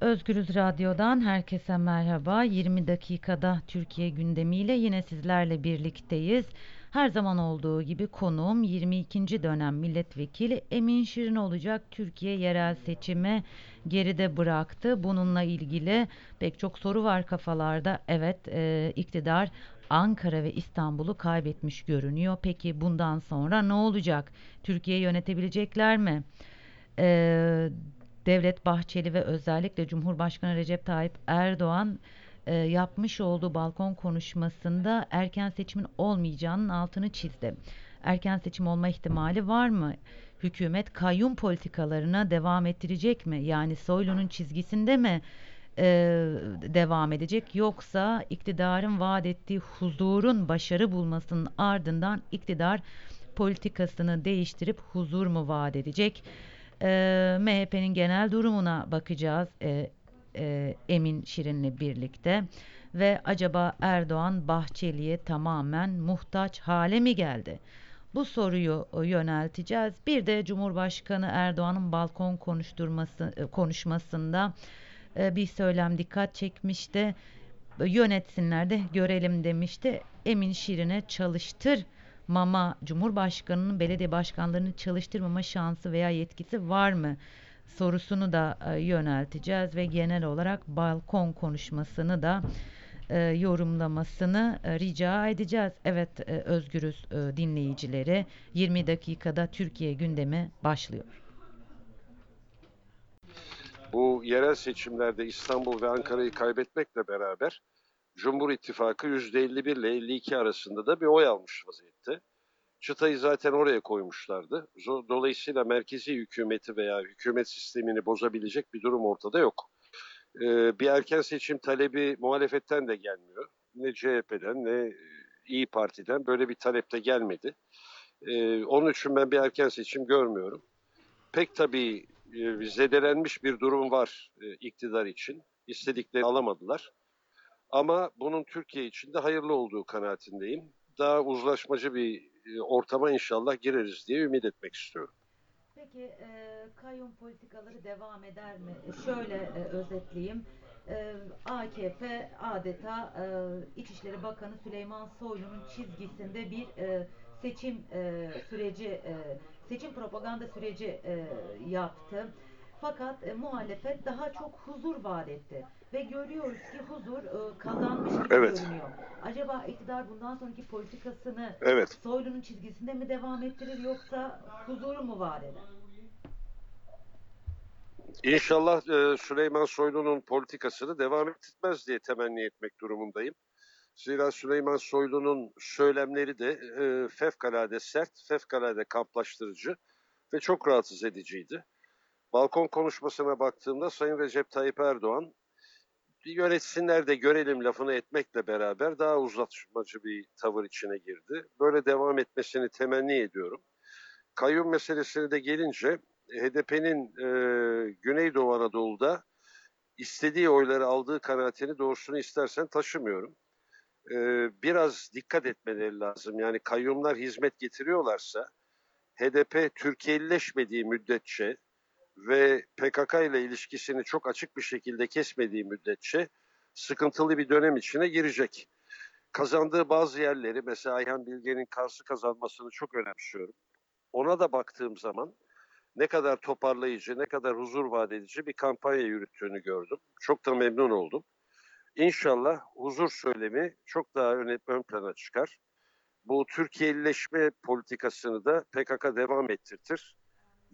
Özgürüz Radyo'dan herkese merhaba. 20 dakikada Türkiye gündemiyle yine sizlerle birlikteyiz. Her zaman olduğu gibi konuğum 22. dönem milletvekili Emin Şirin olacak. Türkiye yerel seçimi geride bıraktı. Bununla ilgili pek çok soru var kafalarda. Evet, e, iktidar Ankara ve İstanbul'u kaybetmiş görünüyor. Peki bundan sonra ne olacak? Türkiye yönetebilecekler mi? Eee, Devlet Bahçeli ve özellikle Cumhurbaşkanı Recep Tayyip Erdoğan e, yapmış olduğu balkon konuşmasında erken seçimin olmayacağının altını çizdi. Erken seçim olma ihtimali var mı? Hükümet kayyum politikalarına devam ettirecek mi? Yani Soylu'nun çizgisinde mi e, devam edecek yoksa iktidarın vaat ettiği huzurun başarı bulmasının ardından iktidar politikasını değiştirip huzur mu vaat edecek? Ee, MHP'nin genel durumuna bakacağız e, e, Emin Şirin'le birlikte ve acaba Erdoğan Bahçeli'ye tamamen muhtaç hale mi geldi? Bu soruyu yönelteceğiz. Bir de Cumhurbaşkanı Erdoğan'ın balkon konuşturması e, konuşmasında e, bir söylem dikkat çekmişti. Yönetsinler de görelim demişti. Emin Şirin'e çalıştır mama Cumhurbaşkanı'nın belediye başkanlarını çalıştırmama şansı veya yetkisi var mı sorusunu da e, yönelteceğiz ve genel olarak balkon konuşmasını da e, yorumlamasını e, rica edeceğiz. Evet e, özgürüz dinleyicileri 20 dakikada Türkiye gündemi başlıyor. Bu yerel seçimlerde İstanbul ve Ankara'yı kaybetmekle beraber Cumhur İttifakı %51 ile 52 arasında da bir oy almış vaziyette. Çıtayı zaten oraya koymuşlardı. Dolayısıyla merkezi hükümeti veya hükümet sistemini bozabilecek bir durum ortada yok. Ee, bir erken seçim talebi muhalefetten de gelmiyor. Ne CHP'den ne İyi Parti'den böyle bir talep de gelmedi. Ee, onun için ben bir erken seçim görmüyorum. Pek tabii e, zedelenmiş bir durum var e, iktidar için. İstedikleri alamadılar. Ama bunun Türkiye için de hayırlı olduğu kanaatindeyim. Daha uzlaşmacı bir e, ortama inşallah gireriz diye ümit etmek istiyorum. Peki e, kayyum politikaları devam eder mi? Şöyle e, özetleyeyim. E, AKP adeta e, İçişleri Bakanı Süleyman Soylu'nun çizgisinde bir e, seçim e, süreci, e, seçim propaganda süreci e, yaptı. Fakat e, muhalefet daha çok huzur vaat etti. Ve görüyoruz ki huzur e, kazanmış gibi evet. görünüyor. Acaba iktidar bundan sonraki politikasını evet. Soylu'nun çizgisinde mi devam ettirir yoksa huzuru mu vaat eder? İnşallah e, Süleyman Soylu'nun politikasını devam ettirmez diye temenni etmek durumundayım. Zira Süleyman Soylu'nun söylemleri de e, fevkalade sert, fevkalade kamplaştırıcı ve çok rahatsız ediciydi. Balkon konuşmasına baktığımda Sayın Recep Tayyip Erdoğan yönetsinler de görelim lafını etmekle beraber daha uzatmacı bir tavır içine girdi. Böyle devam etmesini temenni ediyorum. Kayyum meselesine de gelince HDP'nin e, Güneydoğu Anadolu'da istediği oyları aldığı kanaatini doğrusunu istersen taşımıyorum. E, biraz dikkat etmeleri lazım. Yani kayyumlar hizmet getiriyorlarsa HDP Türkiye'lileşmediği müddetçe ve PKK ile ilişkisini çok açık bir şekilde kesmediği müddetçe sıkıntılı bir dönem içine girecek. Kazandığı bazı yerleri mesela Ayhan Bilge'nin Kars'ı kazanmasını çok önemsiyorum. Ona da baktığım zaman ne kadar toparlayıcı, ne kadar huzur vaat edici bir kampanya yürüttüğünü gördüm. Çok da memnun oldum. İnşallah huzur söylemi çok daha ön, ön plana çıkar. Bu Türkiye'lileşme politikasını da PKK devam ettirtir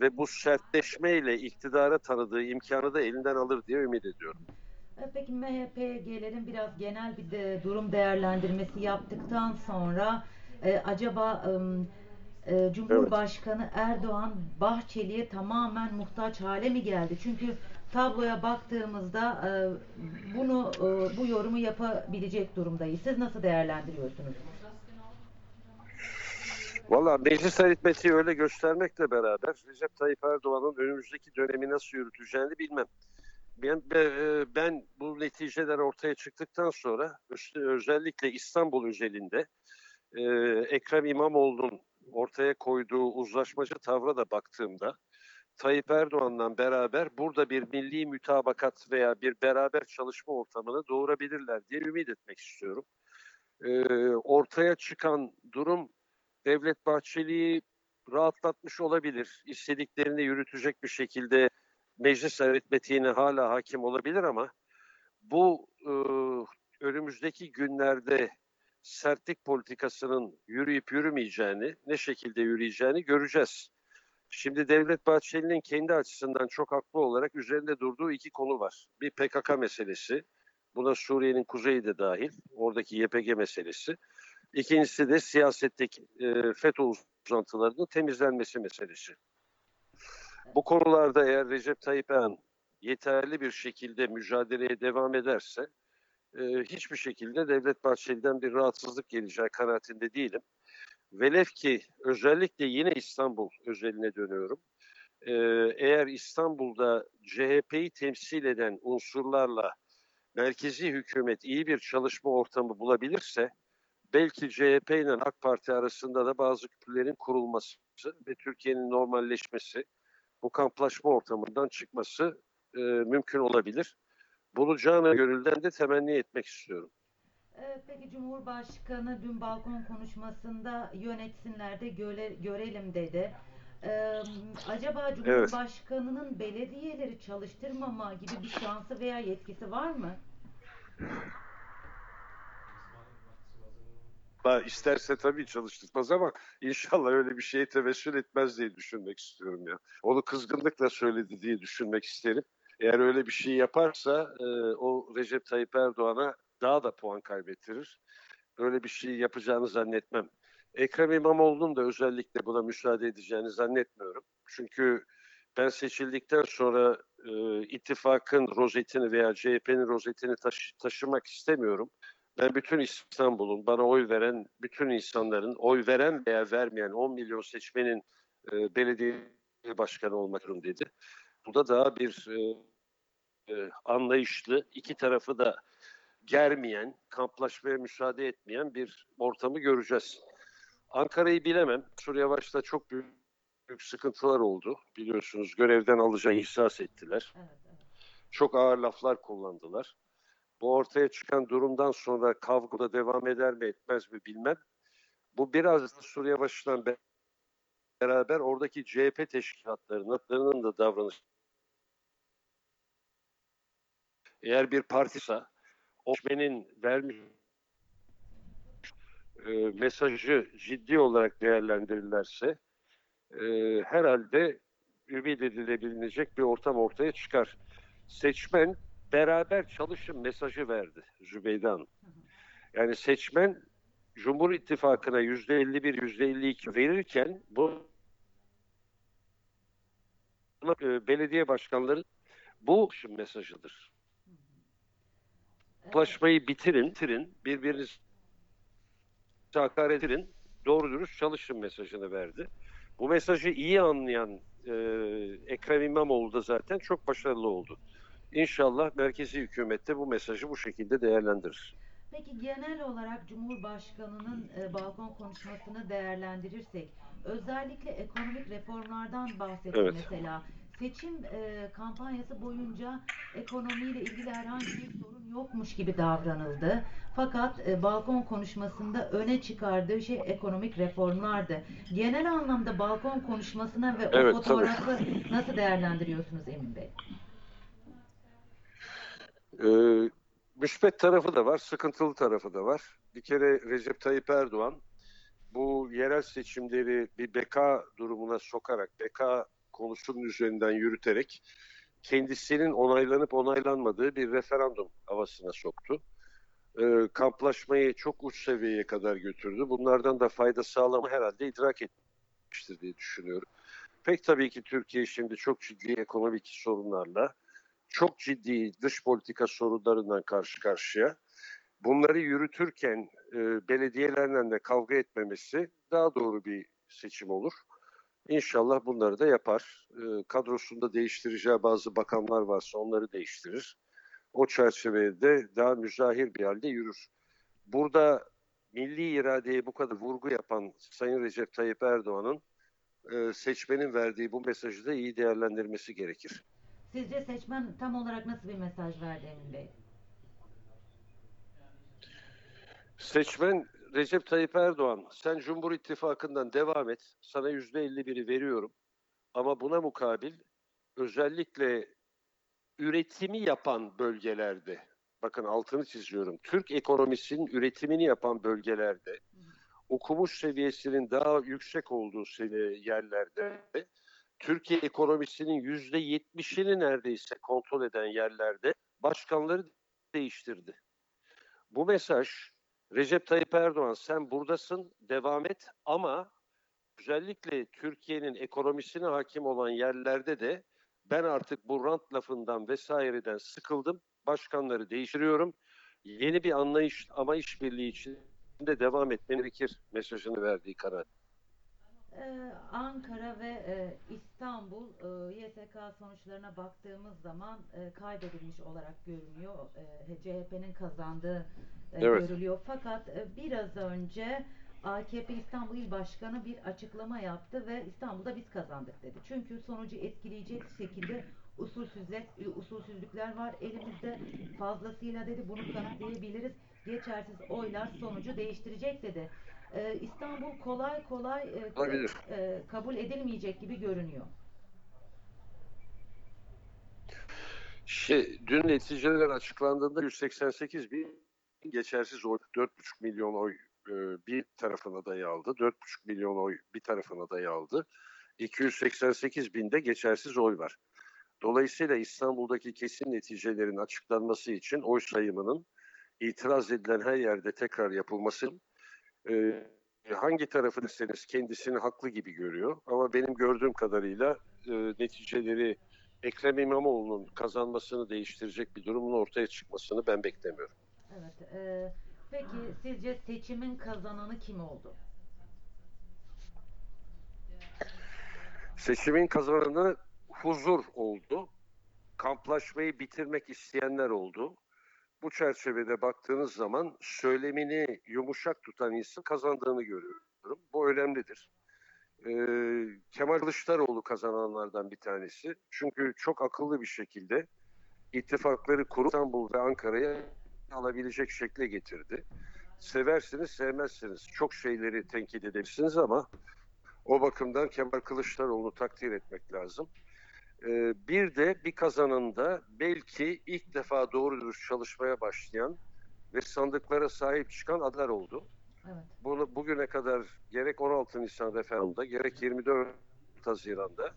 ve bu sertleşmeyle iktidara tanıdığı imkanı da elinden alır diye ümit ediyorum. E, peki MHP'lerin biraz genel bir de durum değerlendirmesi yaptıktan sonra e, acaba e, Cumhurbaşkanı evet. Erdoğan Bahçeli'ye tamamen muhtaç hale mi geldi? Çünkü tabloya baktığımızda e, bunu e, bu yorumu yapabilecek durumdayız. Siz nasıl değerlendiriyorsunuz? Valla meclis aritmetiği öyle göstermekle beraber Recep Tayyip Erdoğan'ın önümüzdeki dönemi nasıl yürüteceğini bilmem. Ben, e, ben bu neticeler ortaya çıktıktan sonra özellikle İstanbul özelinde e, Ekrem İmamoğlu'nun ortaya koyduğu uzlaşmacı tavra da baktığımda Tayyip Erdoğan'la beraber burada bir milli mütabakat veya bir beraber çalışma ortamını doğurabilirler diye ümit etmek istiyorum. Ee, ortaya çıkan durum Devlet Bahçeli'yi rahatlatmış olabilir. İstediklerini yürütecek bir şekilde meclis aritmetiğine hala hakim olabilir ama bu e, önümüzdeki günlerde sertlik politikasının yürüyüp yürümeyeceğini, ne şekilde yürüyeceğini göreceğiz. Şimdi Devlet Bahçeli'nin kendi açısından çok haklı olarak üzerinde durduğu iki konu var. Bir PKK meselesi, buna Suriye'nin kuzeyi de dahil, oradaki YPG meselesi. İkincisi de siyasetteki e, FETÖ uzantılarının temizlenmesi meselesi. Bu konularda eğer Recep Tayyip Erdoğan yeterli bir şekilde mücadeleye devam ederse e, hiçbir şekilde Devlet Bahçeli'den bir rahatsızlık geleceği kanaatinde değilim. Velev ki özellikle yine İstanbul özeline dönüyorum. E, eğer İstanbul'da CHP'yi temsil eden unsurlarla merkezi hükümet iyi bir çalışma ortamı bulabilirse belki CHP ile AK Parti arasında da bazı küpürlerin kurulması ve Türkiye'nin normalleşmesi, bu kamplaşma ortamından çıkması e, mümkün olabilir. Bunu canı gönülden de temenni etmek istiyorum. Ee, Peki Cumhurbaşkanı dün balkon konuşmasında yönetsinler de göre, görelim dedi. Ee, acaba Cumhurbaşkanının belediyeleri çalıştırmama gibi bir şansı veya yetkisi var mı? Daha isterse tabii çalıştırmaz ama inşallah öyle bir şeye tevessül etmez diye düşünmek istiyorum ya. Onu kızgınlıkla söyledi diye düşünmek isterim. Eğer öyle bir şey yaparsa e, o Recep Tayyip Erdoğan'a daha da puan kaybettirir. Öyle bir şey yapacağını zannetmem. Ekrem İmamoğlu'nun da özellikle buna müsaade edeceğini zannetmiyorum. Çünkü ben seçildikten sonra e, ittifakın rozetini veya CHP'nin rozetini taşı- taşımak istemiyorum. Ben bütün İstanbul'un bana oy veren bütün insanların oy veren veya vermeyen 10 milyon seçmenin e, belediye başkanı olmak dedi. Bu da daha bir e, e, anlayışlı, iki tarafı da germeyen, kamplaşmaya müsaade etmeyen bir ortamı göreceğiz. Ankara'yı bilemem. Suriye başta çok büyük, büyük sıkıntılar oldu. Biliyorsunuz görevden alacağı ihsas ettiler. Evet, evet. Çok ağır laflar kullandılar. Bu ortaya çıkan durumdan sonra kavgada devam eder mi etmez mi bilmem. Bu biraz da Suriye başından be- beraber oradaki CHP teşkilatlarının da davranış. Eğer bir partiysa o seçmenin vermiş e, mesajı ciddi olarak değerlendirirlerse e, herhalde ümit edilebilecek bir ortam ortaya çıkar. Seçmen beraber çalışın mesajı verdi Zübeyde Hanım. Yani seçmen Cumhur İttifakı'na yüzde 51, yüzde 52 verirken bu e, belediye başkanları bu mesajıdır. Kamplaşmayı bitirin, bitirin, birbirinizi hakaret edin, doğru dürüst çalışın mesajını verdi. Bu mesajı iyi anlayan e, Ekrem İmamoğlu da zaten çok başarılı oldu. İnşallah merkezi hükümette bu mesajı bu şekilde değerlendirir. Peki genel olarak Cumhurbaşkanı'nın e, balkon konuşmasını değerlendirirsek özellikle ekonomik reformlardan bahsetti Evet. mesela. Seçim e, kampanyası boyunca ekonomiyle ilgili herhangi bir sorun yokmuş gibi davranıldı. Fakat e, balkon konuşmasında öne çıkardığı şey ekonomik reformlardı. Genel anlamda balkon konuşmasına ve o Evet, fotoğrafı nasıl değerlendiriyorsunuz Emin Bey? Ee, müspet tarafı da var, sıkıntılı tarafı da var. Bir kere Recep Tayyip Erdoğan bu yerel seçimleri bir beka durumuna sokarak, beka konusunun üzerinden yürüterek kendisinin onaylanıp onaylanmadığı bir referandum havasına soktu. Ee, kamplaşmayı çok uç seviyeye kadar götürdü. Bunlardan da fayda sağlama herhalde idrak etmiştir diye düşünüyorum. Pek tabii ki Türkiye şimdi çok ciddi ekonomik sorunlarla, çok ciddi dış politika sorunlarından karşı karşıya. Bunları yürütürken e, belediyelerle de kavga etmemesi daha doğru bir seçim olur. İnşallah bunları da yapar. E, kadrosunda değiştireceği bazı bakanlar varsa onları değiştirir. O çerçevede daha müzahir bir halde yürür. Burada milli iradeye bu kadar vurgu yapan Sayın Recep Tayyip Erdoğan'ın e, seçmenin verdiği bu mesajı da iyi değerlendirmesi gerekir. Sizce seçmen tam olarak nasıl bir mesaj verdi Emin Bey? Seçmen Recep Tayyip Erdoğan, sen Cumhur İttifakı'ndan devam et, sana yüzde 51'i veriyorum. Ama buna mukabil özellikle üretimi yapan bölgelerde, bakın altını çiziyorum, Türk ekonomisinin üretimini yapan bölgelerde, okumuş seviyesinin daha yüksek olduğu yerlerde, Türkiye ekonomisinin yüzde yetmişini neredeyse kontrol eden yerlerde başkanları değiştirdi. Bu mesaj Recep Tayyip Erdoğan sen buradasın devam et ama özellikle Türkiye'nin ekonomisine hakim olan yerlerde de ben artık bu rant lafından vesaireden sıkıldım. Başkanları değiştiriyorum. Yeni bir anlayış ama işbirliği içinde devam etmeni gerekir mesajını verdiği karar. Ee, Ankara ve e, İstanbul e, YSK sonuçlarına baktığımız zaman e, kaybedilmiş olarak görünüyor. E, CHP'nin kazandığı e, Evet. görülüyor. Fakat e, biraz önce AKP İstanbul İl Başkanı bir açıklama yaptı ve İstanbul'da biz kazandık dedi. Çünkü sonucu etkileyecek şekilde usulsüzlük, usulsüzlükler var elimizde fazlasıyla dedi. Bunu kanıtlayabiliriz. Geçersiz oylar sonucu değiştirecek dedi. Ee, İstanbul kolay kolay e, Olabilir. e, kabul edilmeyecek gibi görünüyor. Şey, dün neticeler açıklandığında 188 bin geçersiz oy, 4,5 milyon oy e, bir tarafın adayı aldı. 4,5 milyon oy bir tarafın adayı aldı. 288 binde geçersiz oy var. Dolayısıyla İstanbul'daki kesin neticelerin açıklanması için oy sayımının itiraz edilen her yerde tekrar yapılması e, hangi tarafı deseniz kendisini haklı gibi görüyor. Ama benim gördüğüm kadarıyla e, neticeleri Ekrem İmamoğlu'nun kazanmasını değiştirecek bir durumun ortaya çıkmasını ben beklemiyorum. Evet. e, peki sizce seçimin kazananı kim oldu? Seçimin kazananı huzur oldu. Kamplaşmayı bitirmek isteyenler oldu. Bu çerçevede baktığınız zaman söylemini yumuşak tutan insan kazandığını görüyorum. Bu önemlidir. Ee, Kemal Kılıçdaroğlu kazananlardan bir tanesi. Çünkü çok akıllı bir şekilde ittifakları kurup İstanbul ve Ankara'ya alabilecek şekle getirdi. Seversiniz, sevmezsiniz. Çok şeyleri tenkit edebilirsiniz ama o bakımdan Kemal Kılıçdaroğlu'nu takdir etmek lazım. Ee, bir de bir kazanında belki ilk defa doğru dürüst çalışmaya başlayan ve sandıklara sahip çıkan adlar oldu. Evet. Bunu bugüne kadar gerek 16 Nisan referandumda gerek 24 Haziran'da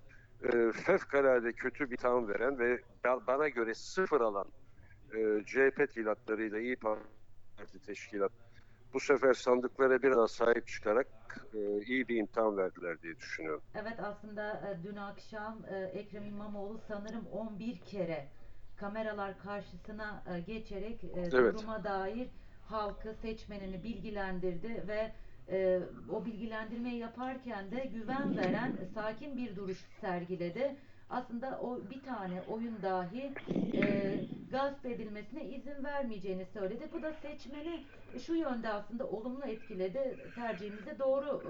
e, fevkalade kötü bir tam veren ve ba- bana göre sıfır alan e, CHP teşkilatlarıyla İyi Parti teşkilat bu sefer sandıklara biraz sahip çıkarak e, iyi bir imtihan verdiler diye düşünüyorum. Evet aslında e, dün akşam e, Ekrem İmamoğlu sanırım 11 kere kameralar karşısına e, geçerek e, Evet. duruma dair halkı, seçmenini bilgilendirdi ve e, o bilgilendirmeyi yaparken de güven veren sakin bir duruş sergiledi. Aslında o bir tane oyun dahi e, gasp edilmesine izin vermeyeceğini söyledi. Bu da seçmeni şu yönde aslında olumlu etkiledi. Tercihimizi doğru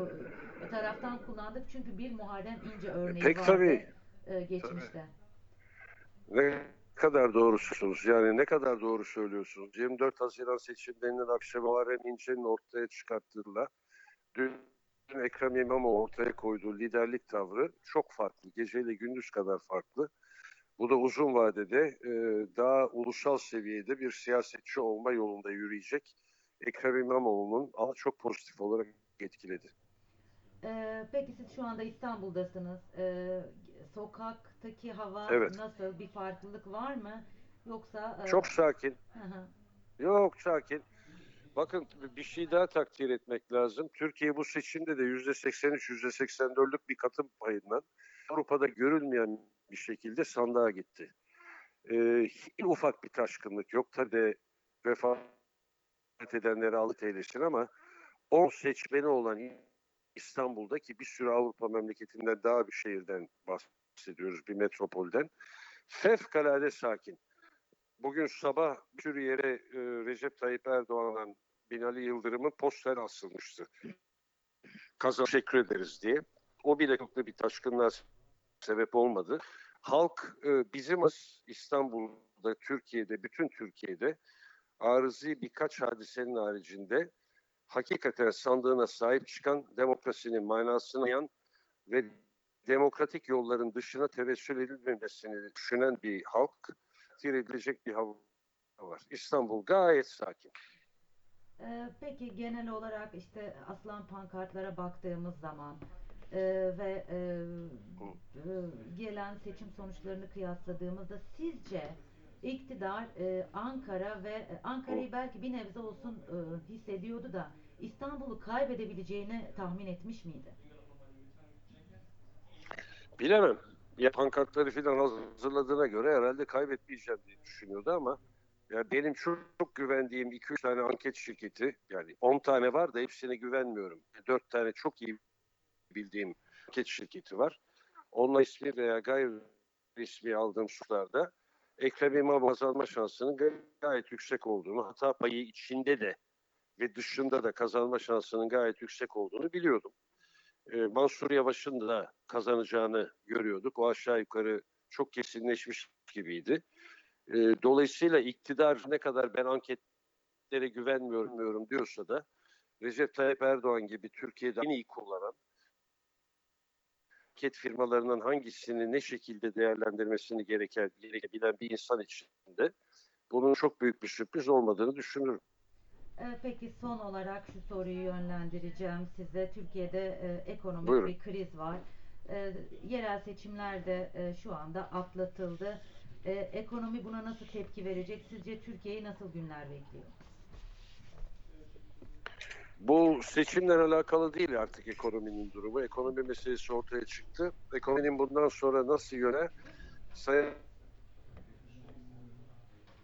e, taraftan kullandık. Çünkü bir Muharrem İnce örneği Pek vardı tabii. e, geçmişte. Ne kadar doğrusunuz yani ne kadar doğru söylüyorsunuz. 24 Haziran seçimlerinin akşamı Muharrem İnce'nin ortaya çıkarttığıyla dün Ekrem İmamoğlu ortaya koyduğu liderlik tavrı çok farklı. Geceyle gündüz kadar farklı. Bu da uzun vadede e, daha ulusal seviyede bir siyasetçi olma yolunda yürüyecek Ekrem İmamoğlu'nun ama çok pozitif olarak etkiledi. E, peki siz şu anda İstanbul'dasınız. E, sokaktaki hava Evet. nasıl? Bir farklılık var mı? Yoksa e, Çok sakin. Yok sakin. Bakın bir şey daha takdir etmek lazım. Türkiye bu seçimde de %83, %84'lük bir katım payından Avrupa'da görülmeyen bir şekilde sandığa gitti. Ee, en ufak bir taşkınlık yok. Tabii vefat edenleri Allah eylesin ama 10 seçmeni olan İstanbul'daki bir sürü Avrupa memleketinden daha bir şehirden bahsediyoruz, bir metropolden. Fevkalade sakin. Bugün sabah bir sürü yere e, Recep Tayyip Erdoğan'la Binali Yıldırım'ın poster asılmıştı. Kazan teşekkür ederiz diye. o bile çok da bir taşkınlığa sebep olmadı. Halk e, bizim İstanbul'da, Türkiye'de, bütün Türkiye'de arızi birkaç hadisenin haricinde hakikaten sandığına sahip çıkan, demokrasinin manasını anlayan ve demokratik yolların dışına tevessül edilmemesini düşünen bir halk, edilecek bir hava var. İstanbul gayet sakin. Ee, peki genel olarak işte aslan pankartlara baktığımız zaman e, ve e, e, gelen seçim sonuçlarını kıyasladığımızda sizce iktidar e, Ankara ve e, Ankara'yı belki bir nebze olsun e, hissediyordu da İstanbul'u kaybedebileceğini tahmin etmiş miydi? Bilemem. Ya pankartları falan hazırladığına göre herhalde kaybetmeyeceğim diye düşünüyordu ama ya benim çok, çok güvendiğim 2-3 tane anket şirketi yani 10 tane var da hepsine güvenmiyorum. 4 tane çok iyi bildiğim anket şirketi var. Onunla ismi veya gayri resmi aldığım suçlarda Ekrem İmamoğlu kazanma şansının gayet yüksek olduğunu, hata payı içinde de ve dışında da kazanma şansının gayet yüksek olduğunu biliyordum. Ee, Mansur Yavaş'ın da kazanacağını görüyorduk. O aşağı yukarı çok kesinleşmiş gibiydi. Ee, dolayısıyla iktidar ne kadar ben anketlere güvenmiyorum diyorsa da Recep Tayyip Erdoğan gibi Türkiye'de en iyi kullanan anket firmalarının hangisini ne şekilde değerlendirmesini gereken, gerekebilen bir insan içinde bunun çok büyük bir sürpriz olmadığını düşünüyorum. Ee, Peki son olarak şu soruyu yönlendireceğim size. Türkiye'de e, ekonomik Buyurun. bir kriz var. E, yerel seçimler de e, şu anda atlatıldı. E, ekonomi buna nasıl tepki verecek? Sizce Türkiye'yi nasıl günler bekliyor? Bu seçimle alakalı değil artık ekonominin durumu. Ekonomi meselesi ortaya çıktı. Ekonominin bundan sonra nasıl yöne Sayın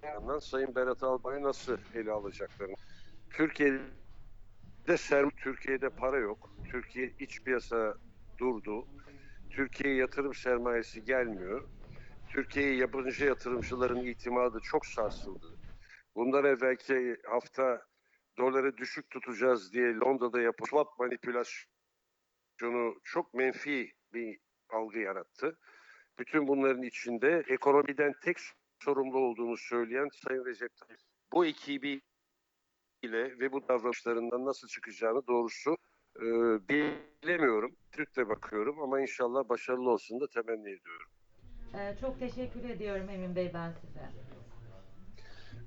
yandan Sayın Berat Albay'ı nasıl ele alacaklarını. Türkiye'de serm Türkiye'de para yok. Türkiye iç piyasa durdu. Türkiye yatırım sermayesi gelmiyor. Türkiye'ye yabancı yatırımcıların itimadı çok sarsıldı. Bundan evvelki hafta doları düşük tutacağız diye Londra'da yapılan manipülasyonu çok menfi bir algı yarattı. Bütün bunların içinde ekonomiden tek sorumlu olduğunu söyleyen Sayın Recep Tayyip bu ekibi ile ve bu davranışlarından nasıl çıkacağını doğrusu e, bilemiyorum. Türk'te bakıyorum ama inşallah başarılı olsun da temenni ediyorum. E, çok teşekkür ediyorum Emin Bey ben size.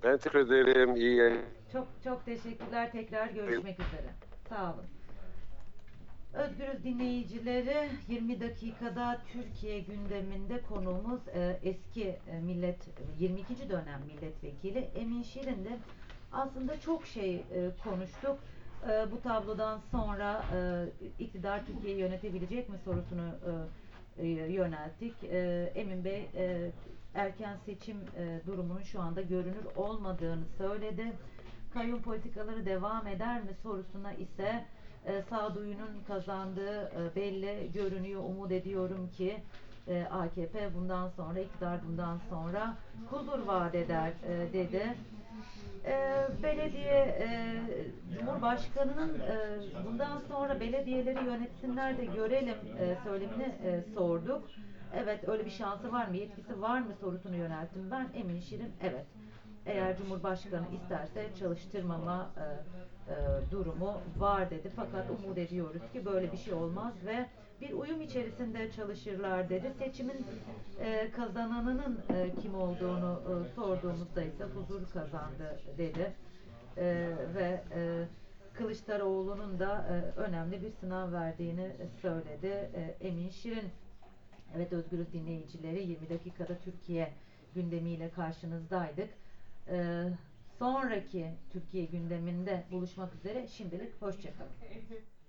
Ben teşekkür ederim. İyi yayınlar. Çok çok teşekkürler. Tekrar görüşmek üzere. Sağ olun. Özgürüz dinleyicileri 20 dakikada Türkiye gündeminde konuğumuz e, eski e, millet 22. dönem milletvekili Emin Şirin'di. Aslında çok şey e, konuştuk. E, bu tablodan sonra e, iktidar Türkiye'yi yönetebilecek mi sorusunu e, yönelttik. E, Emin Bey e, erken seçim e, durumunun şu anda görünür olmadığını söyledi. Kayyum politikaları devam eder mi sorusuna ise e, sağduyunun kazandığı e, belli görünüyor. Umut ediyorum ki e, AKP bundan sonra, iktidar bundan sonra huzur vaat eder e, dedi. E, belediye e, Cumhurbaşkanı'nın e, bundan sonra belediyeleri yönetsinler de görelim e, söylemini e, sorduk. Evet öyle bir şansı var mı, yetkisi var mı sorusunu yönelttim ben. Emin Şirin evet. Eğer Cumhurbaşkanı isterse çalıştırmama e, e, durumu var dedi. Fakat umut ediyoruz ki böyle bir şey olmaz ve bir uyum içerisinde çalışırlar dedi. Seçimin e, kazananının e, kim olduğunu e, sorduğumuzda ise huzur kazandı dedi. E, ve e, Kılıçdaroğlu'nun da e, önemli bir sınav verdiğini söyledi. E, Emin Şirin Evet Özgürüz dinleyicileri 20 dakikada Türkiye gündemiyle karşınızdaydık. Ee, sonraki Türkiye gündeminde buluşmak üzere. Şimdilik hoşçakalın.